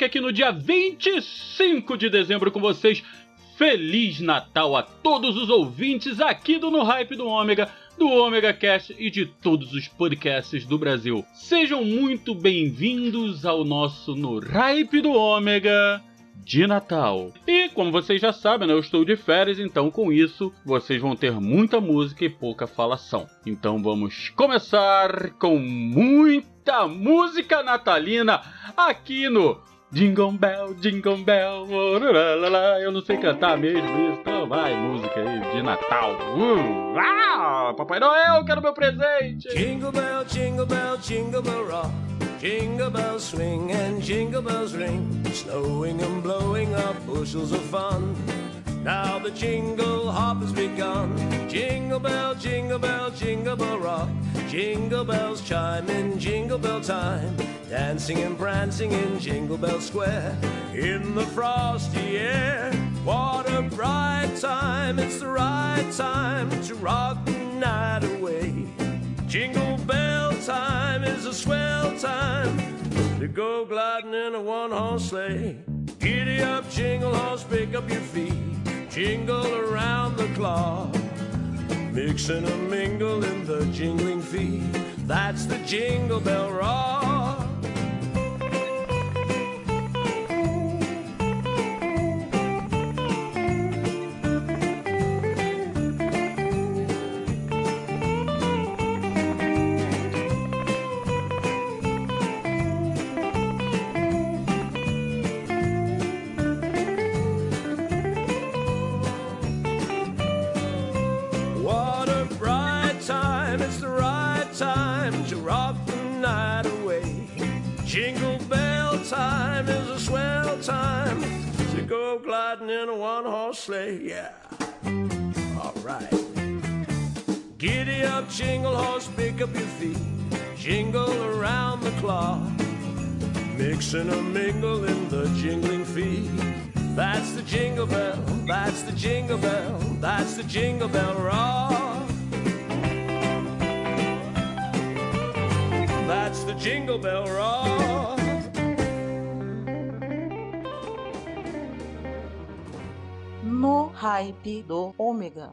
Maverick, aqui no dia 25 de dezembro com vocês. Feliz Natal a todos os ouvintes aqui do No Hype do Ômega, do Ômega Cast e de todos os podcasts do Brasil. Sejam muito bem-vindos ao nosso No Hype do Ômega de Natal. E como vocês já sabem, né, eu estou de férias, então com isso vocês vão ter muita música e pouca falação. Então vamos começar com muita música natalina aqui no Jingle Bell, Jingle Bell, orararara. eu não sei cantar mesmo isso, então vai música aí de Natal. Uh, ah, Papai Noel, quero meu presente! Jingle bell, jingle bell, jingle bell rock. Jingle bells swing and jingle bells ring. Snowing and blowing up bushels of fun. Now the jingle hop has begun. Jingle bell, jingle bell, jingle bell rock. Jingle bells chime in jingle bell time. Dancing and prancing in Jingle Bell Square. In the frosty air. What a bright time. It's the right time to rock the night away. Jingle bell time is a swell time to go gliding in a one horse sleigh. Giddy up, jingle horse, pick up your feet, jingle around the clock. Mix and mingle in the jingling feet. That's the jingle bell rock. Yeah. All right. Giddy up, jingle horse, pick up your feet. Jingle around the clock. Mix and a mingle in the jingling feet. That's the jingle bell, that's the jingle bell, that's the jingle bell rock. That's the jingle bell rock. Hype do Ômega.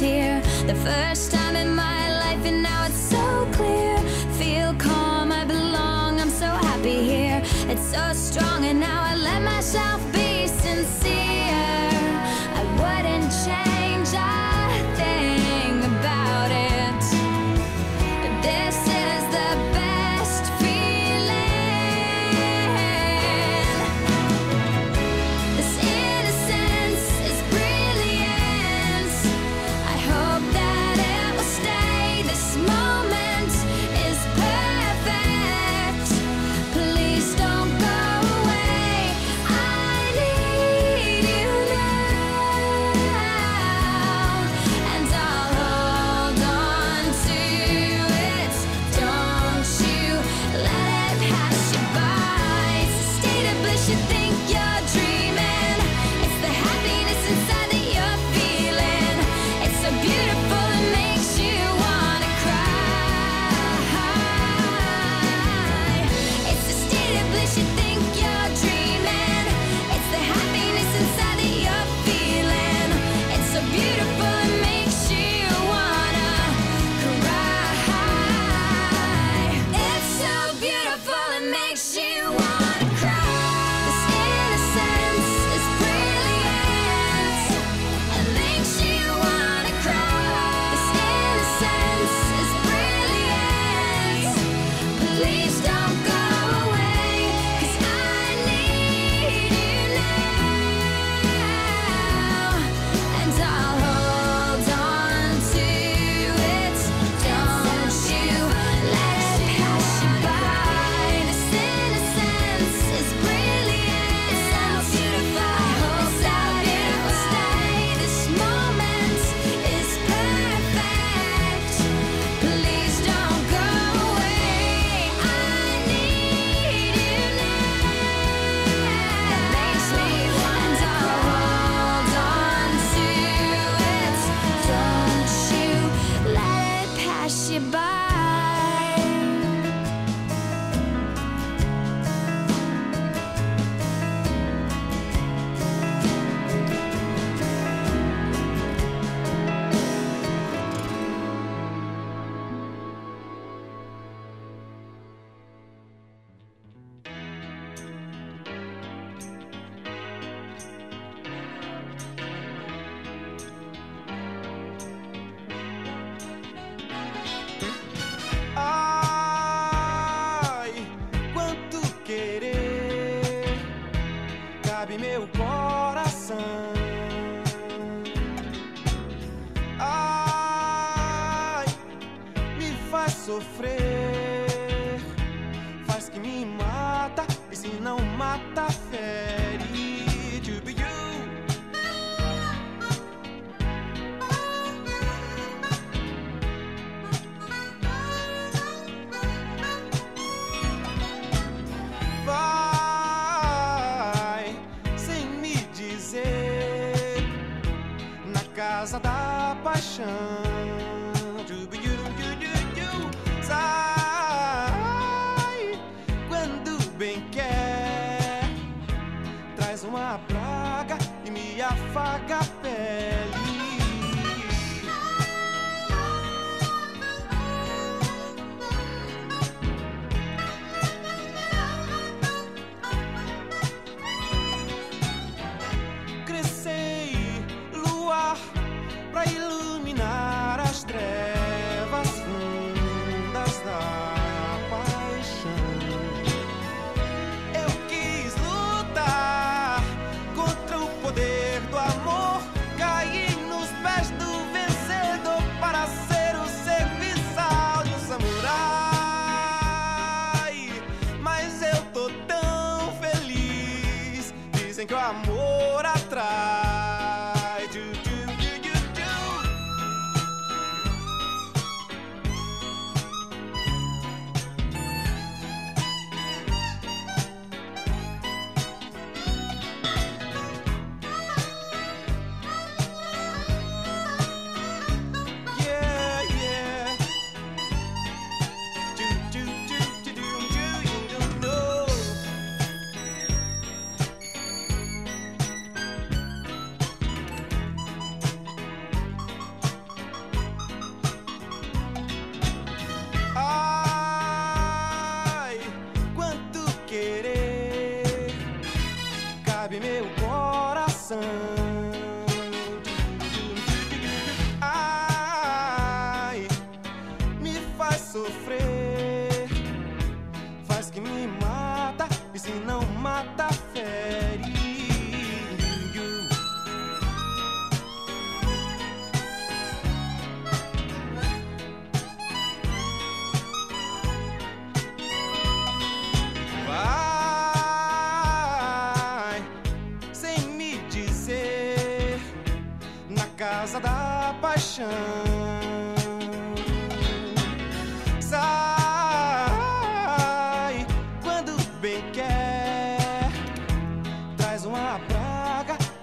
tear. The first time in my life, and now it's so clear. Feel calm, I belong, I'm so happy here. It's so strong, and now I sofrer. amor atrás.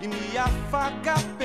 me, I forgot.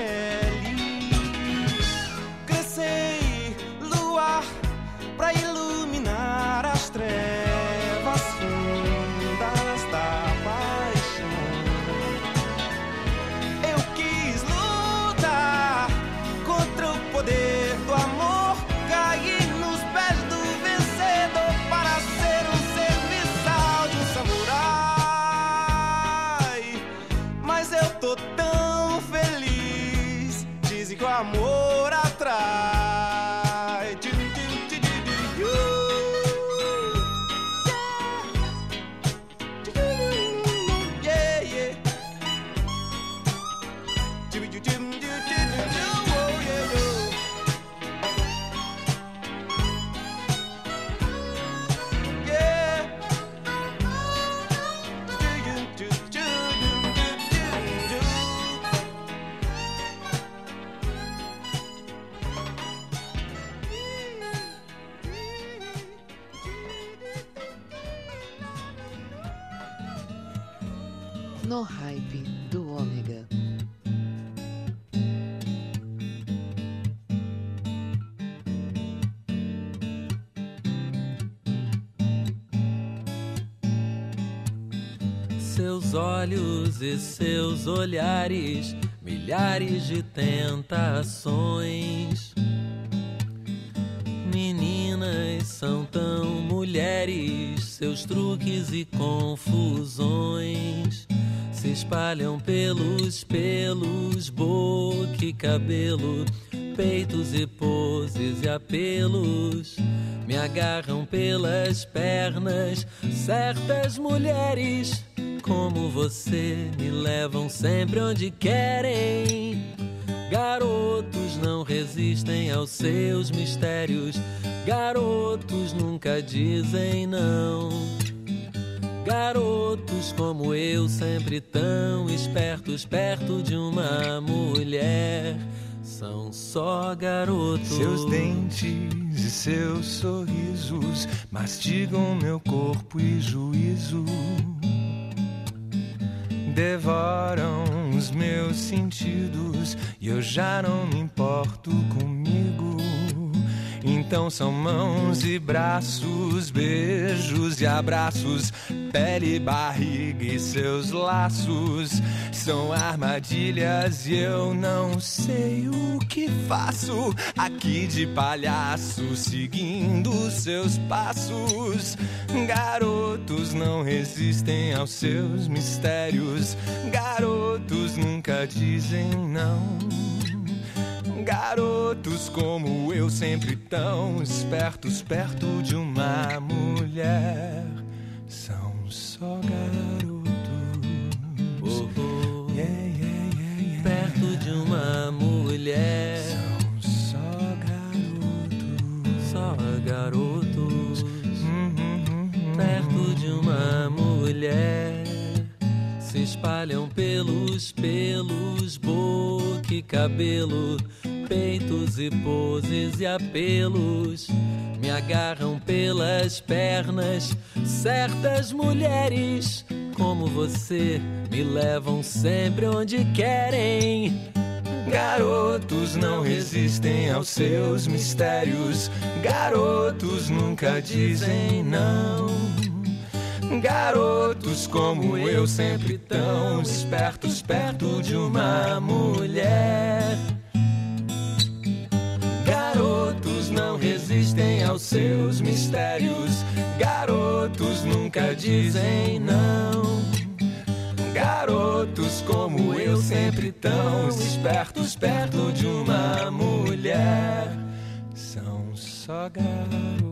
seus olhos e seus olhares, milhares de tentações. Meninas são tão mulheres, seus truques e confusões se espalham pelos pelos, boca e cabelo, peitos e poses e apelos. Me agarram pelas pernas certas mulheres como você me levam sempre onde querem. Garotos não resistem aos seus mistérios. Garotos nunca dizem não. Garotos como eu, sempre tão espertos, perto de uma mulher. São só garotos. Seus dentes e seus sorrisos mastigam meu corpo e juízo. Devoram os meus sentidos e eu já não me importo comigo. Então são mãos e braços, beijos e abraços, pele, barriga e seus laços. São armadilhas e eu não sei o que faço aqui de palhaço, seguindo seus passos. Garotos não resistem aos seus mistérios, garotos nunca dizem não. Garotos como eu, sempre tão espertos, perto de uma mulher, são só garotos. Oh, oh. Yeah, yeah, yeah. Perto de uma mulher, São só garotos. só garotos. Mulher, se espalham pelos pelos, boca e cabelo, peitos e poses e apelos. Me agarram pelas pernas, certas mulheres como você me levam sempre onde querem. Garotos não resistem aos seus mistérios. Garotos nunca dizem não. Garotos como eu, sempre tão espertos, perto de uma mulher. Garotos não resistem aos seus mistérios. Garotos nunca dizem não. Garotos como eu, sempre tão espertos, perto de uma mulher. São só garotos.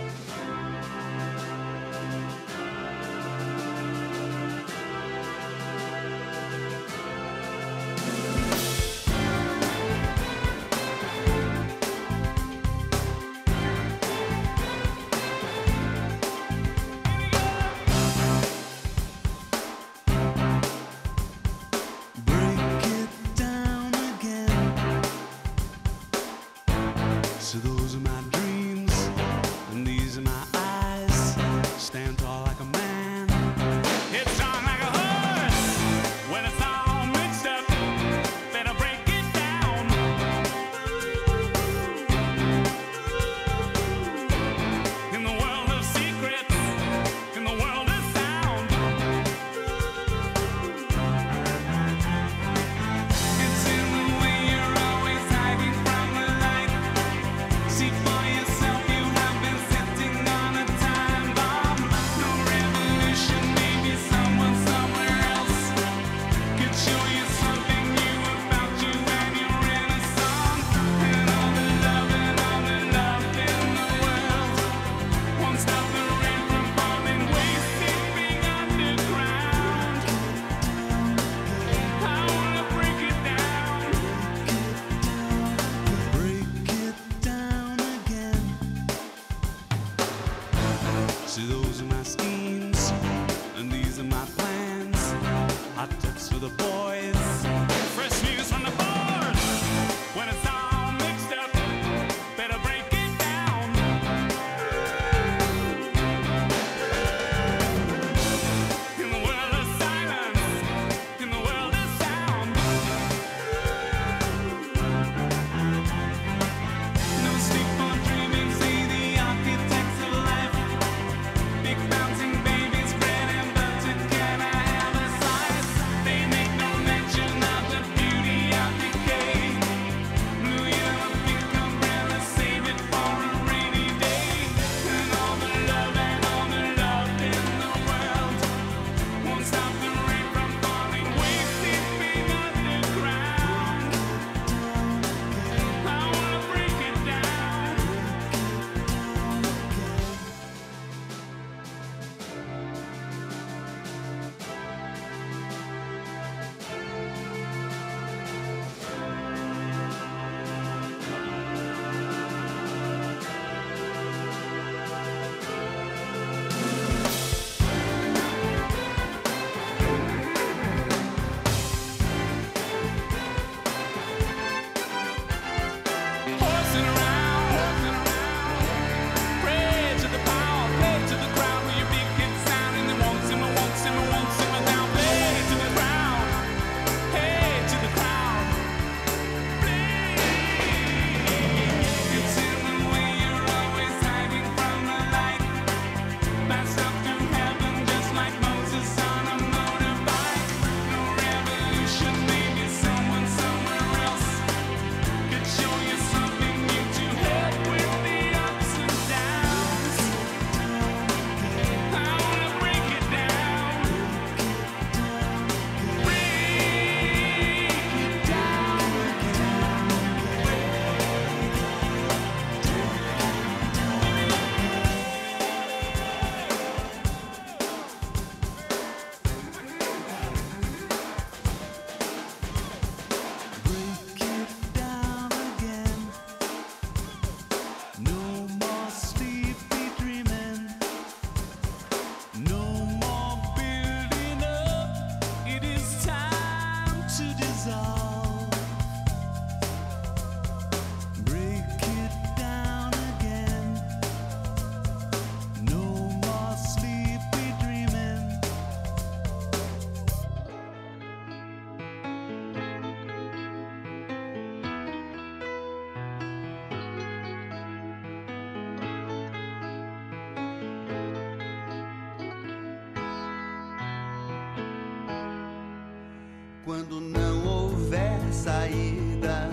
Quando não houver saída,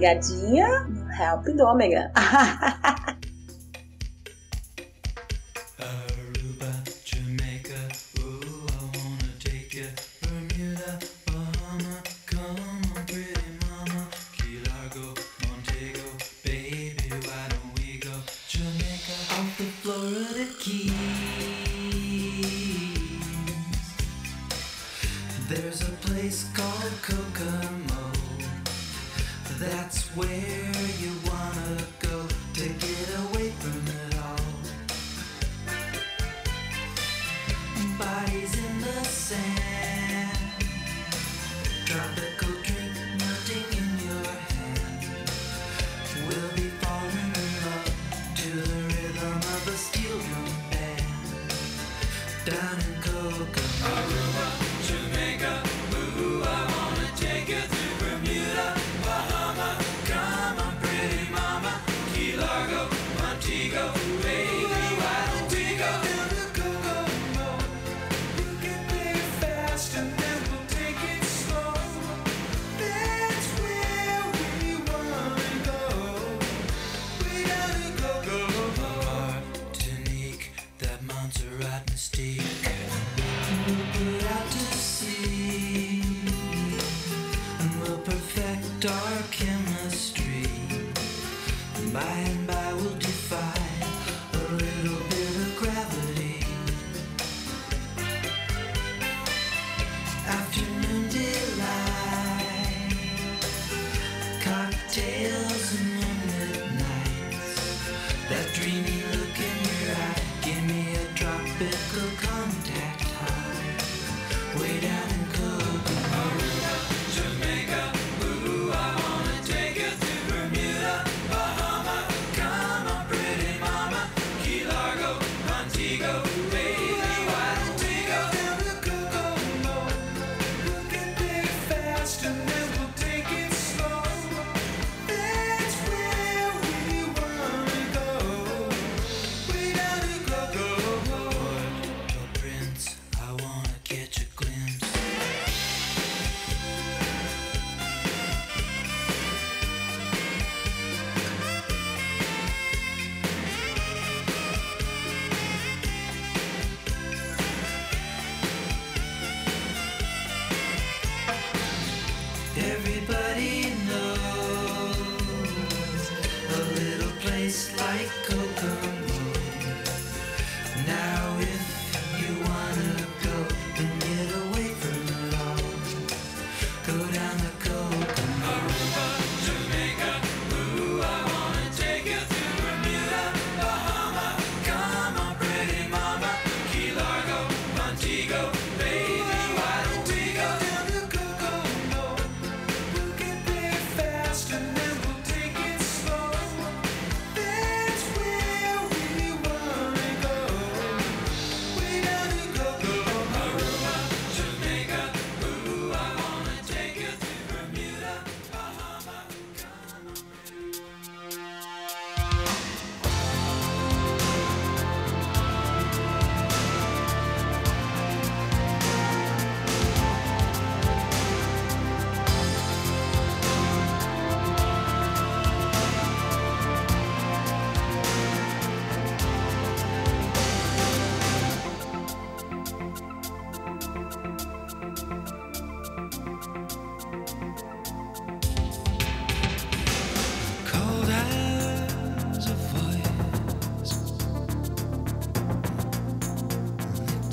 ligadinha no Help do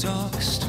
exhaust.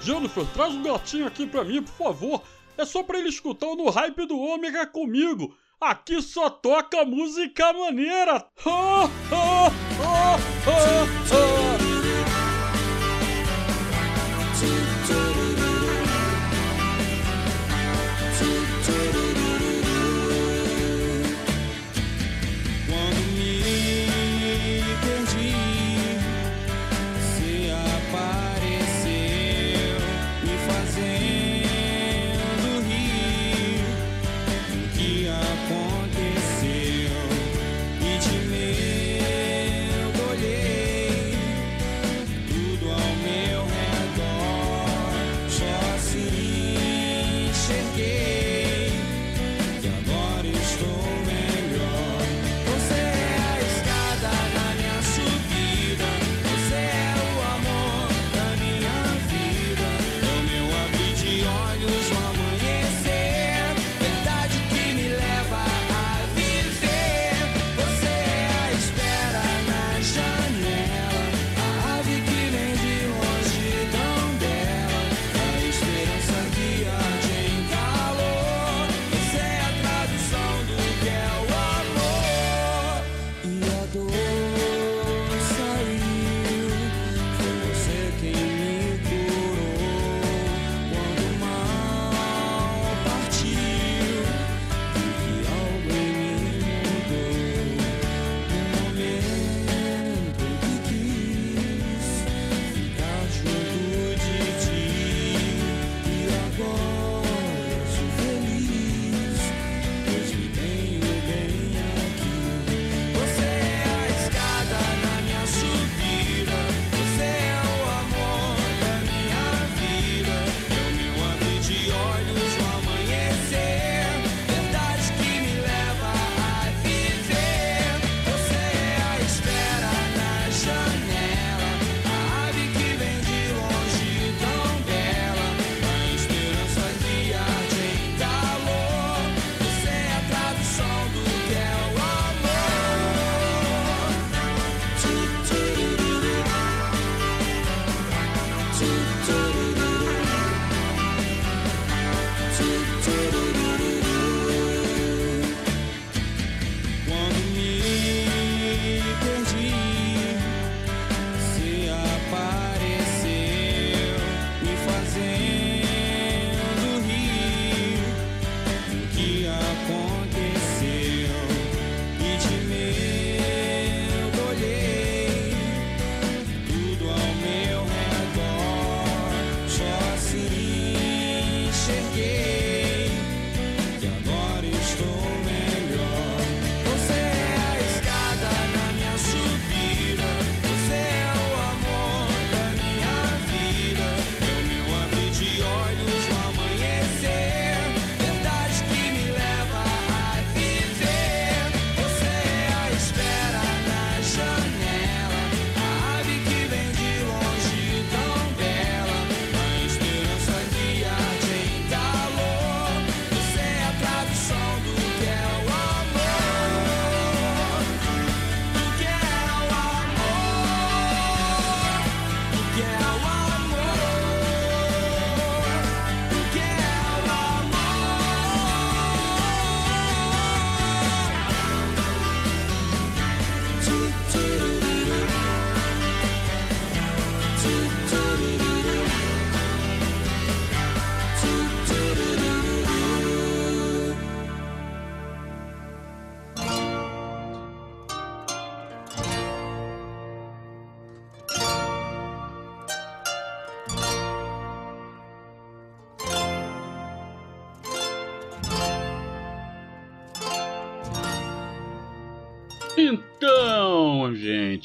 Jennifer, traz um gatinho aqui pra mim, por favor. É só pra ele escutar o No Hype do Ômega comigo. Aqui só toca música maneira. Ha, ha, ha,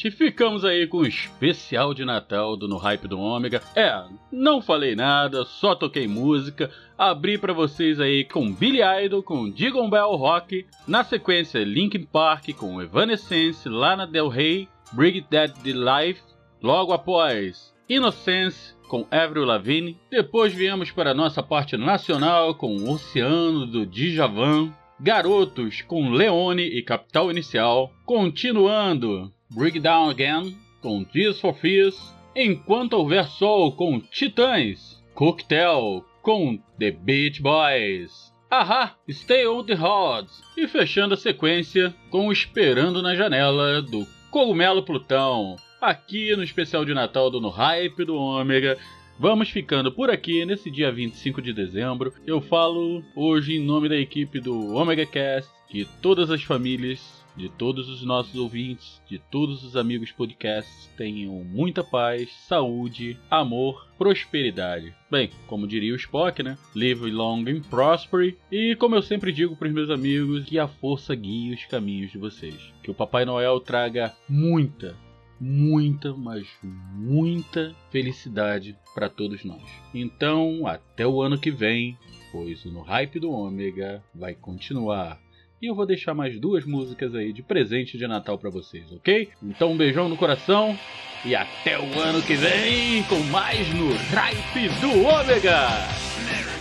gente, ficamos aí com o especial de Natal do No Hype do Ômega. É, não falei nada, só toquei música. Abri pra vocês aí com Billy Idol, com Digon Bell Rock. Na sequência, Linkin Park com Evanescence, Lana Del Rey, Bring Dead the Life. Logo após, Innocence com Avril Lavigne. Depois viemos para nossa parte nacional com Oceano do Djavan. Garotos com Leone e Capital Inicial. Continuando, Break Down Again com Tears for Fears. Enquanto houver sol com Titãs. Cocktail com The Beach Boys. Aha, Stay on the Rods. E fechando a sequência com Esperando na Janela do Cogumelo Plutão. Aqui no especial de Natal do No Hype do Ômega. Vamos ficando por aqui nesse dia 25 de dezembro. Eu falo hoje em nome da equipe do Omega Cast, de todas as famílias, de todos os nossos ouvintes, de todos os amigos podcasts. Tenham muita paz, saúde, amor, prosperidade. Bem, como diria o Spock, né? Live long and prosper. E como eu sempre digo para os meus amigos, que a força guie os caminhos de vocês. Que o Papai Noel traga muita, muita, mas muita felicidade para todos nós. Então, até o ano que vem, pois o No Hype do Ômega vai continuar. E eu vou deixar mais duas músicas aí de presente de Natal para vocês, ok? Então, um beijão no coração e até o ano que vem com mais no Hype do Ômega!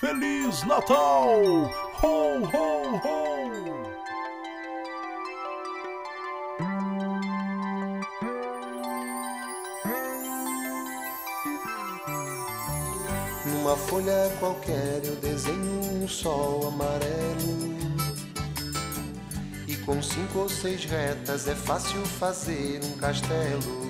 Feliz Natal! Ho, ho, ho! Numa folha qualquer eu desenho um sol amarelo. E com cinco ou seis retas é fácil fazer um castelo.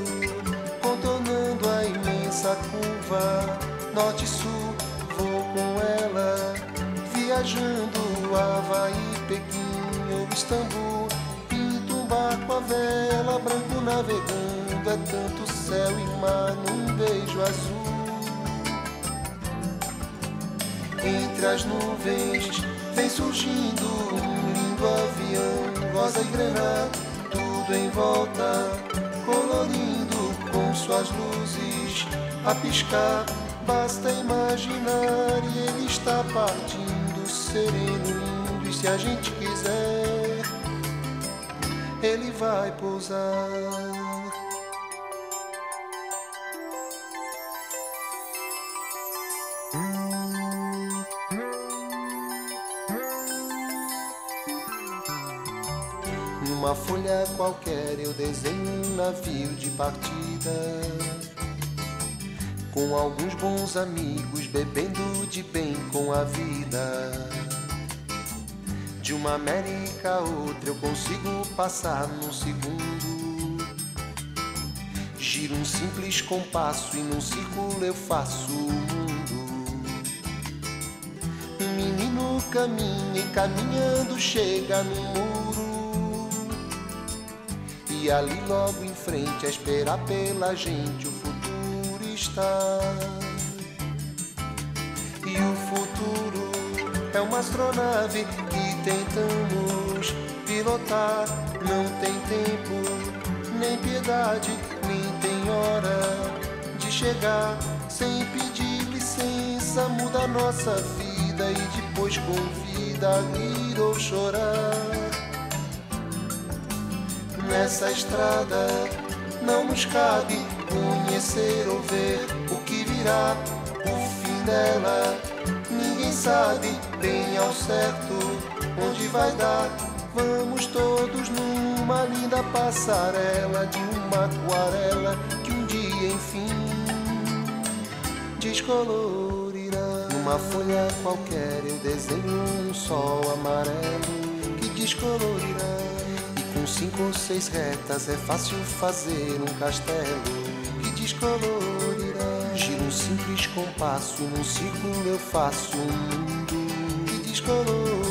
imensa curva, norte sul, vou com ela, viajando Havaí, Pequim ou Istambul. Pinto um barco a vela, branco navegando, é tanto céu e mar num beijo azul. Entre as nuvens vem surgindo um lindo avião, rosa e grená, tudo em volta, colorindo com suas luzes a piscar. Basta imaginar e ele está partindo, sereno, lindo. E se a gente quiser, vai pousar. Numa folha qualquer eu desenho um navio de partida. Com alguns bons amigos bebendo de bem com a vida. De uma América a outra eu consigo passar num segundo. Giro um simples compasso e num círculo eu faço o mundo. Um menino caminha e caminhando chega no muro. E ali logo em frente a esperar pela gente o está. E o futuro é uma astronave que tentamos pilotar. Não tem tempo, nem piedade, nem tem hora de chegar. Sem pedir licença, muda nossa vida e depois convida a rir ou chorar. Nessa estrada não nos cabe conhecer ou ver o que virá, o fim dela. Ninguém sabe bem ao certo onde vai dar. Vamos todos numa linda passarela de uma aquarela que um dia enfim descolorirá. Numa folha qualquer eu desenho um sol amarelo que descolorirá. E com cinco ou seis retas é fácil fazer um castelo que descolorirá. Giro um simples compasso, num círculo eu faço um mundo que.